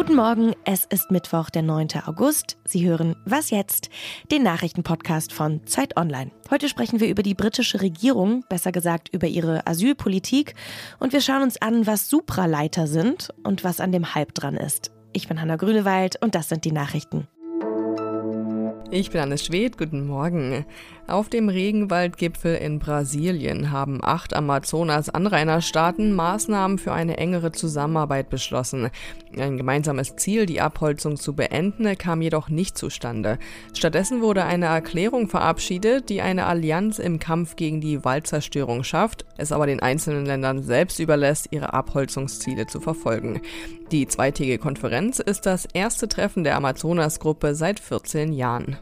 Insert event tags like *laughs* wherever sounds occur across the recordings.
Guten Morgen, es ist Mittwoch, der 9. August. Sie hören Was jetzt? Den Nachrichtenpodcast von Zeit Online. Heute sprechen wir über die britische Regierung, besser gesagt über ihre Asylpolitik und wir schauen uns an, was Supraleiter sind und was an dem Hype dran ist. Ich bin Hanna Grünewald und das sind die Nachrichten. Ich bin Anne Schwedt, guten Morgen. Auf dem Regenwaldgipfel in Brasilien haben acht Amazonas-Anrainerstaaten Maßnahmen für eine engere Zusammenarbeit beschlossen. Ein gemeinsames Ziel, die Abholzung zu beenden, kam jedoch nicht zustande. Stattdessen wurde eine Erklärung verabschiedet, die eine Allianz im Kampf gegen die Waldzerstörung schafft, es aber den einzelnen Ländern selbst überlässt, ihre Abholzungsziele zu verfolgen. Die zweitägige Konferenz ist das erste Treffen der Amazonas-Gruppe seit 14 Jahren.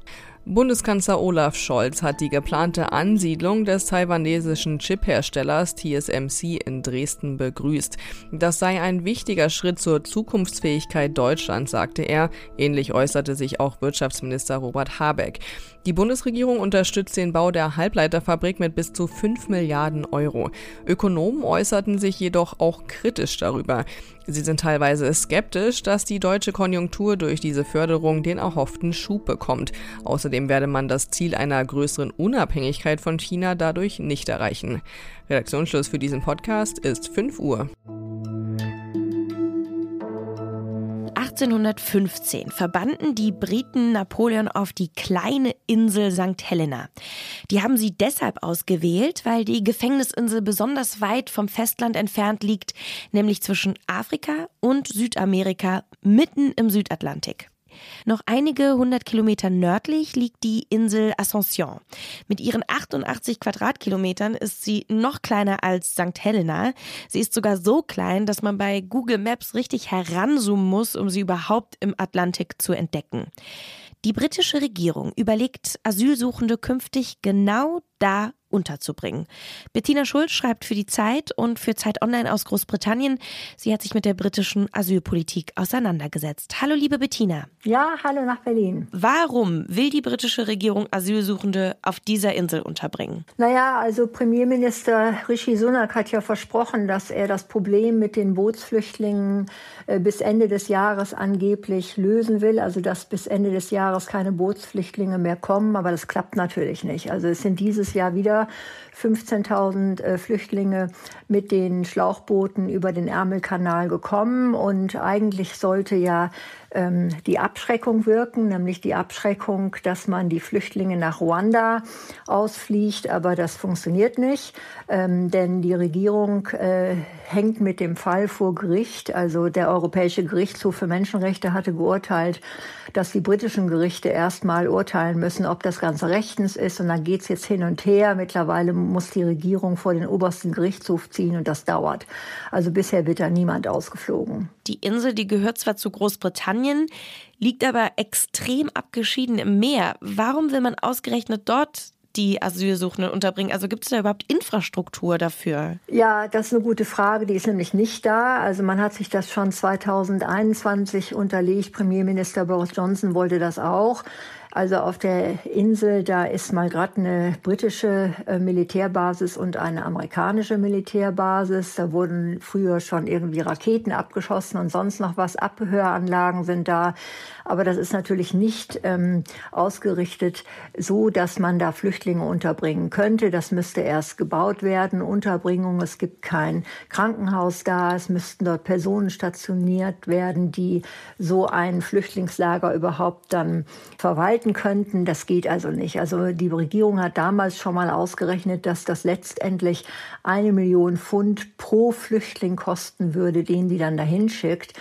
Bundeskanzler Olaf Scholz hat die geplante Ansiedlung des taiwanesischen Chipherstellers TSMC in Dresden begrüßt. Das sei ein wichtiger Schritt zur Zukunftsfähigkeit Deutschlands, sagte er. Ähnlich äußerte sich auch Wirtschaftsminister Robert Habeck. Die Bundesregierung unterstützt den Bau der Halbleiterfabrik mit bis zu 5 Milliarden Euro. Ökonomen äußerten sich jedoch auch kritisch darüber. Sie sind teilweise skeptisch, dass die deutsche Konjunktur durch diese Förderung den erhofften Schub bekommt. Außerdem werde man das Ziel einer größeren Unabhängigkeit von China dadurch nicht erreichen. Redaktionsschluss für diesen Podcast ist 5 Uhr. 1815 verbannten die Briten Napoleon auf die kleine Insel St. Helena. Die haben sie deshalb ausgewählt, weil die Gefängnisinsel besonders weit vom Festland entfernt liegt, nämlich zwischen Afrika und Südamerika mitten im Südatlantik. Noch einige hundert Kilometer nördlich liegt die Insel Ascension. Mit ihren 88 Quadratkilometern ist sie noch kleiner als St. Helena. Sie ist sogar so klein, dass man bei Google Maps richtig heranzoomen muss, um sie überhaupt im Atlantik zu entdecken. Die britische Regierung überlegt, Asylsuchende künftig genau da unterzubringen. Bettina Schulz schreibt für die Zeit und für Zeit Online aus Großbritannien. Sie hat sich mit der britischen Asylpolitik auseinandergesetzt. Hallo, liebe Bettina. Ja, hallo nach Berlin. Warum will die britische Regierung Asylsuchende auf dieser Insel unterbringen? Naja, also Premierminister Rishi Sunak hat ja versprochen, dass er das Problem mit den Bootsflüchtlingen äh, bis Ende des Jahres angeblich lösen will. Also dass bis Ende des Jahres keine Bootsflüchtlinge mehr kommen. Aber das klappt natürlich nicht. Also es sind dieses Jahr wieder 15.000 äh, Flüchtlinge mit den Schlauchbooten über den Ärmelkanal gekommen. Und eigentlich sollte ja ähm, die Abschreckung wirken, nämlich die Abschreckung, dass man die Flüchtlinge nach Ruanda ausfliegt. Aber das funktioniert nicht, ähm, denn die Regierung äh, hängt mit dem Fall vor Gericht. Also der Europäische Gerichtshof für Menschenrechte hatte geurteilt, dass die britischen Gerichte erstmal urteilen müssen, ob das Ganze rechtens ist. Und dann geht es jetzt hin und her. Mittlerweile muss die Regierung vor den obersten Gerichtshof ziehen und das dauert. Also bisher wird da niemand ausgeflogen. Die Insel, die gehört zwar zu Großbritannien, liegt aber extrem abgeschieden im Meer. Warum will man ausgerechnet dort die Asylsuchenden unterbringen? Also gibt es da überhaupt Infrastruktur dafür? Ja, das ist eine gute Frage. Die ist nämlich nicht da. Also man hat sich das schon 2021 unterlegt. Premierminister Boris Johnson wollte das auch. Also auf der Insel, da ist mal gerade eine britische äh, Militärbasis und eine amerikanische Militärbasis. Da wurden früher schon irgendwie Raketen abgeschossen und sonst noch was. Abhöranlagen sind da. Aber das ist natürlich nicht ähm, ausgerichtet so, dass man da Flüchtlinge unterbringen könnte. Das müsste erst gebaut werden. Unterbringung, es gibt kein Krankenhaus da. Es müssten dort Personen stationiert werden, die so ein Flüchtlingslager überhaupt dann verwalten halten könnten. Das geht also nicht. Also die Regierung hat damals schon mal ausgerechnet, dass das letztendlich eine Million Pfund pro Flüchtling kosten würde, den die dann dahin schickt.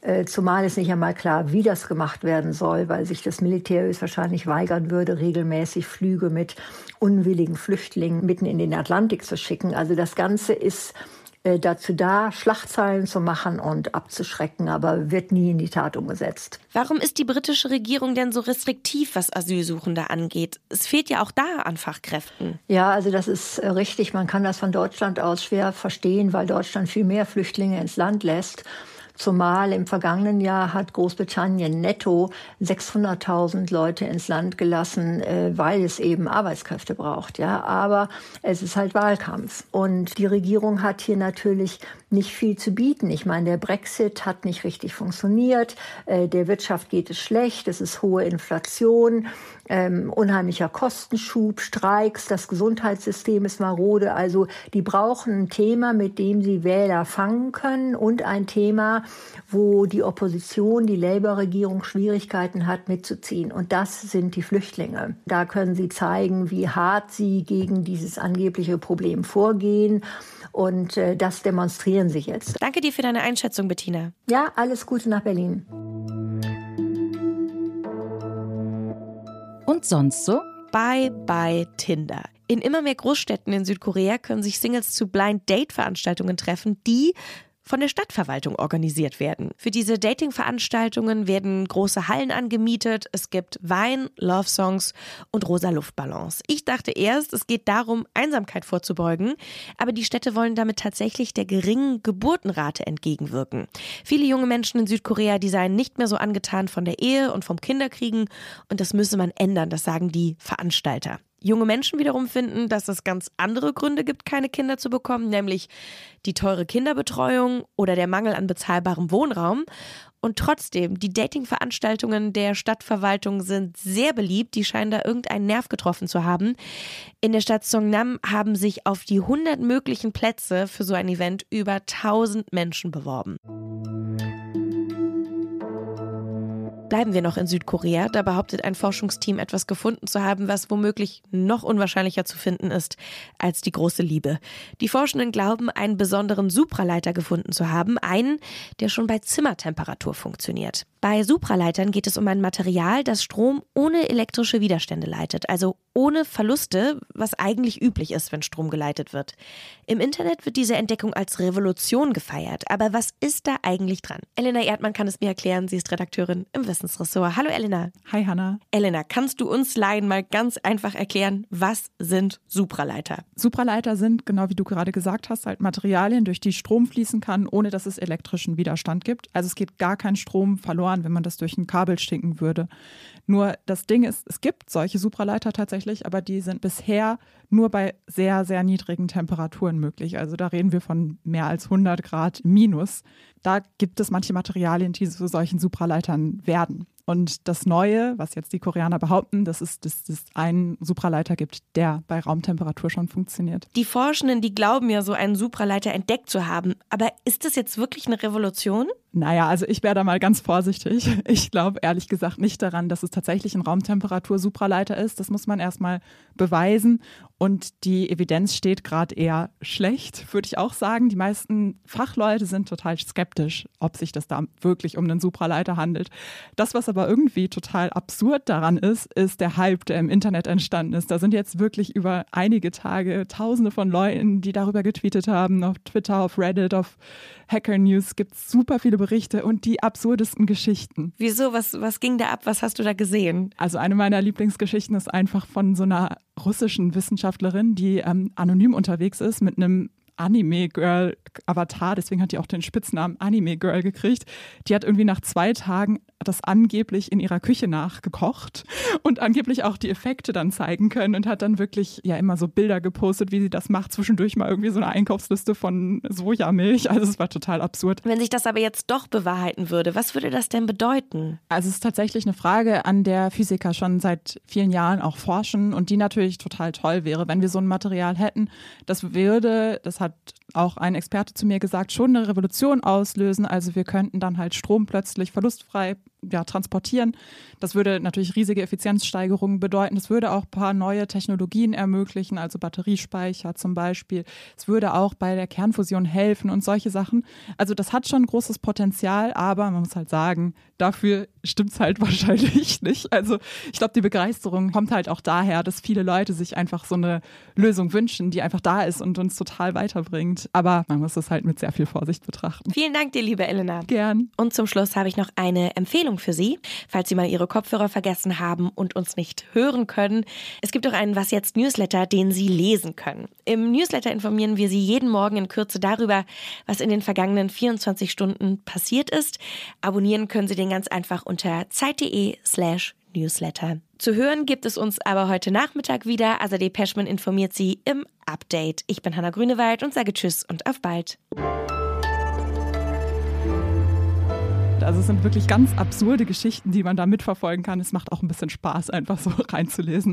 Äh, zumal es nicht einmal klar, wie das gemacht werden soll, weil sich das Militär höchstwahrscheinlich weigern würde, regelmäßig Flüge mit unwilligen Flüchtlingen mitten in den Atlantik zu schicken. Also das Ganze ist dazu da, Schlachtzeilen zu machen und abzuschrecken, aber wird nie in die Tat umgesetzt. Warum ist die britische Regierung denn so restriktiv, was Asylsuchende angeht? Es fehlt ja auch da an Fachkräften. Ja, also das ist äh, richtig. Man kann das von Deutschland aus schwer verstehen, weil Deutschland viel mehr Flüchtlinge ins Land lässt. Zumal im vergangenen Jahr hat Großbritannien netto 600.000 Leute ins Land gelassen, äh, weil es eben Arbeitskräfte braucht. Ja, aber es ist halt Wahlkampf und die Regierung hat hier natürlich nicht viel zu bieten. Ich meine, der Brexit hat nicht richtig funktioniert, äh, der Wirtschaft geht es schlecht, es ist hohe Inflation, ähm, unheimlicher Kostenschub, Streiks, das Gesundheitssystem ist marode. Also die brauchen ein Thema, mit dem sie Wähler fangen können und ein Thema, wo die Opposition, die Labour-Regierung Schwierigkeiten hat mitzuziehen. Und das sind die Flüchtlinge. Da können sie zeigen, wie hart sie gegen dieses angebliche Problem vorgehen. Und äh, das demonstrieren sie jetzt. Danke dir für deine Einschätzung, Bettina. Ja, alles Gute nach Berlin. Und sonst so? Bye bye Tinder. In immer mehr Großstädten in Südkorea können sich Singles zu Blind Date Veranstaltungen treffen, die von der Stadtverwaltung organisiert werden. Für diese Dating-Veranstaltungen werden große Hallen angemietet, es gibt Wein, Love-Songs und rosa Luftballons. Ich dachte erst, es geht darum, Einsamkeit vorzubeugen, aber die Städte wollen damit tatsächlich der geringen Geburtenrate entgegenwirken. Viele junge Menschen in Südkorea, die seien nicht mehr so angetan von der Ehe und vom Kinderkriegen und das müsse man ändern, das sagen die Veranstalter. Junge Menschen wiederum finden, dass es ganz andere Gründe gibt, keine Kinder zu bekommen, nämlich die teure Kinderbetreuung oder der Mangel an bezahlbarem Wohnraum. Und trotzdem, die Dating-Veranstaltungen der Stadtverwaltung sind sehr beliebt. Die scheinen da irgendeinen Nerv getroffen zu haben. In der Stadt Songnam haben sich auf die 100 möglichen Plätze für so ein Event über 1000 Menschen beworben. Bleiben wir noch in Südkorea. Da behauptet ein Forschungsteam etwas gefunden zu haben, was womöglich noch unwahrscheinlicher zu finden ist als die große Liebe. Die Forschenden glauben, einen besonderen Supraleiter gefunden zu haben, einen, der schon bei Zimmertemperatur funktioniert. Bei Supraleitern geht es um ein Material, das Strom ohne elektrische Widerstände leitet, also ohne Verluste, was eigentlich üblich ist, wenn Strom geleitet wird. Im Internet wird diese Entdeckung als Revolution gefeiert. Aber was ist da eigentlich dran? Elena Erdmann kann es mir erklären. Sie ist Redakteurin im Wissensressort. Hallo Elena. Hi Hanna. Elena, kannst du uns Laien mal ganz einfach erklären, was sind Supraleiter? Supraleiter sind, genau wie du gerade gesagt hast, halt Materialien, durch die Strom fließen kann, ohne dass es elektrischen Widerstand gibt. Also es geht gar kein Strom verloren, wenn man das durch ein Kabel stinken würde. Nur das Ding ist, es gibt solche Supraleiter tatsächlich, aber die sind bisher nur bei sehr, sehr niedrigen Temperaturen möglich. Also da reden wir von mehr als 100 Grad minus. Da gibt es manche Materialien, die zu solchen Supraleitern werden. Und das Neue, was jetzt die Koreaner behaupten, dass es, dass es einen Supraleiter gibt, der bei Raumtemperatur schon funktioniert. Die Forschenden, die glauben ja, so einen Supraleiter entdeckt zu haben. Aber ist das jetzt wirklich eine Revolution? Naja, also ich wäre da mal ganz vorsichtig. *laughs* Ich glaube ehrlich gesagt nicht daran, dass es tatsächlich ein Raumtemperatur-Supraleiter ist. Das muss man erstmal beweisen. Und die Evidenz steht gerade eher schlecht, würde ich auch sagen. Die meisten Fachleute sind total skeptisch, ob sich das da wirklich um einen Supraleiter handelt. Das, was aber irgendwie total absurd daran ist, ist der Hype, der im Internet entstanden ist. Da sind jetzt wirklich über einige Tage Tausende von Leuten, die darüber getweetet haben, auf Twitter, auf Reddit, auf Hacker News gibt es super viele Berichte und die absurdesten Geschichten. Wieso? Was, was ging da ab? Was hast du da gesehen? Also eine meiner Lieblingsgeschichten ist einfach von so einer russischen Wissenschaftlerin, die ähm, anonym unterwegs ist mit einem Anime-Girl-Avatar, deswegen hat die auch den Spitznamen Anime-Girl gekriegt. Die hat irgendwie nach zwei Tagen das angeblich in ihrer Küche nachgekocht und angeblich auch die Effekte dann zeigen können und hat dann wirklich ja immer so Bilder gepostet, wie sie das macht. Zwischendurch mal irgendwie so eine Einkaufsliste von Sojamilch. Also es war total absurd. Wenn sich das aber jetzt doch bewahrheiten würde, was würde das denn bedeuten? Also es ist tatsächlich eine Frage, an der Physiker schon seit vielen Jahren auch forschen und die natürlich total toll wäre, wenn wir so ein Material hätten. Das würde, das hat auch ein Experte zu mir gesagt, schon eine Revolution auslösen. Also wir könnten dann halt Strom plötzlich verlustfrei ja, transportieren. Das würde natürlich riesige Effizienzsteigerungen bedeuten. Es würde auch ein paar neue Technologien ermöglichen, also Batteriespeicher zum Beispiel. Es würde auch bei der Kernfusion helfen und solche Sachen. Also das hat schon großes Potenzial, aber man muss halt sagen, dafür stimmt es halt *laughs* wahrscheinlich nicht. Also ich glaube, die Begeisterung kommt halt auch daher, dass viele Leute sich einfach so eine Lösung wünschen, die einfach da ist und uns total weiterbringt. Spannend, aber man muss es halt mit sehr viel Vorsicht betrachten. Vielen Dank dir, liebe Elena. Gern. Und zum Schluss habe ich noch eine Empfehlung für Sie, falls Sie mal Ihre Kopfhörer vergessen haben und uns nicht hören können. Es gibt auch einen Was jetzt Newsletter, den Sie lesen können. Im Newsletter informieren wir Sie jeden Morgen in Kürze darüber, was in den vergangenen 24 Stunden passiert ist. Abonnieren können Sie den ganz einfach unter zeit.de slash Newsletter. Zu hören gibt es uns aber heute Nachmittag wieder. Azadeh Peschman informiert Sie im Update. Ich bin Hanna Grünewald und sage Tschüss und auf bald. Also es sind wirklich ganz absurde Geschichten, die man da mitverfolgen kann. Es macht auch ein bisschen Spaß, einfach so *laughs* reinzulesen.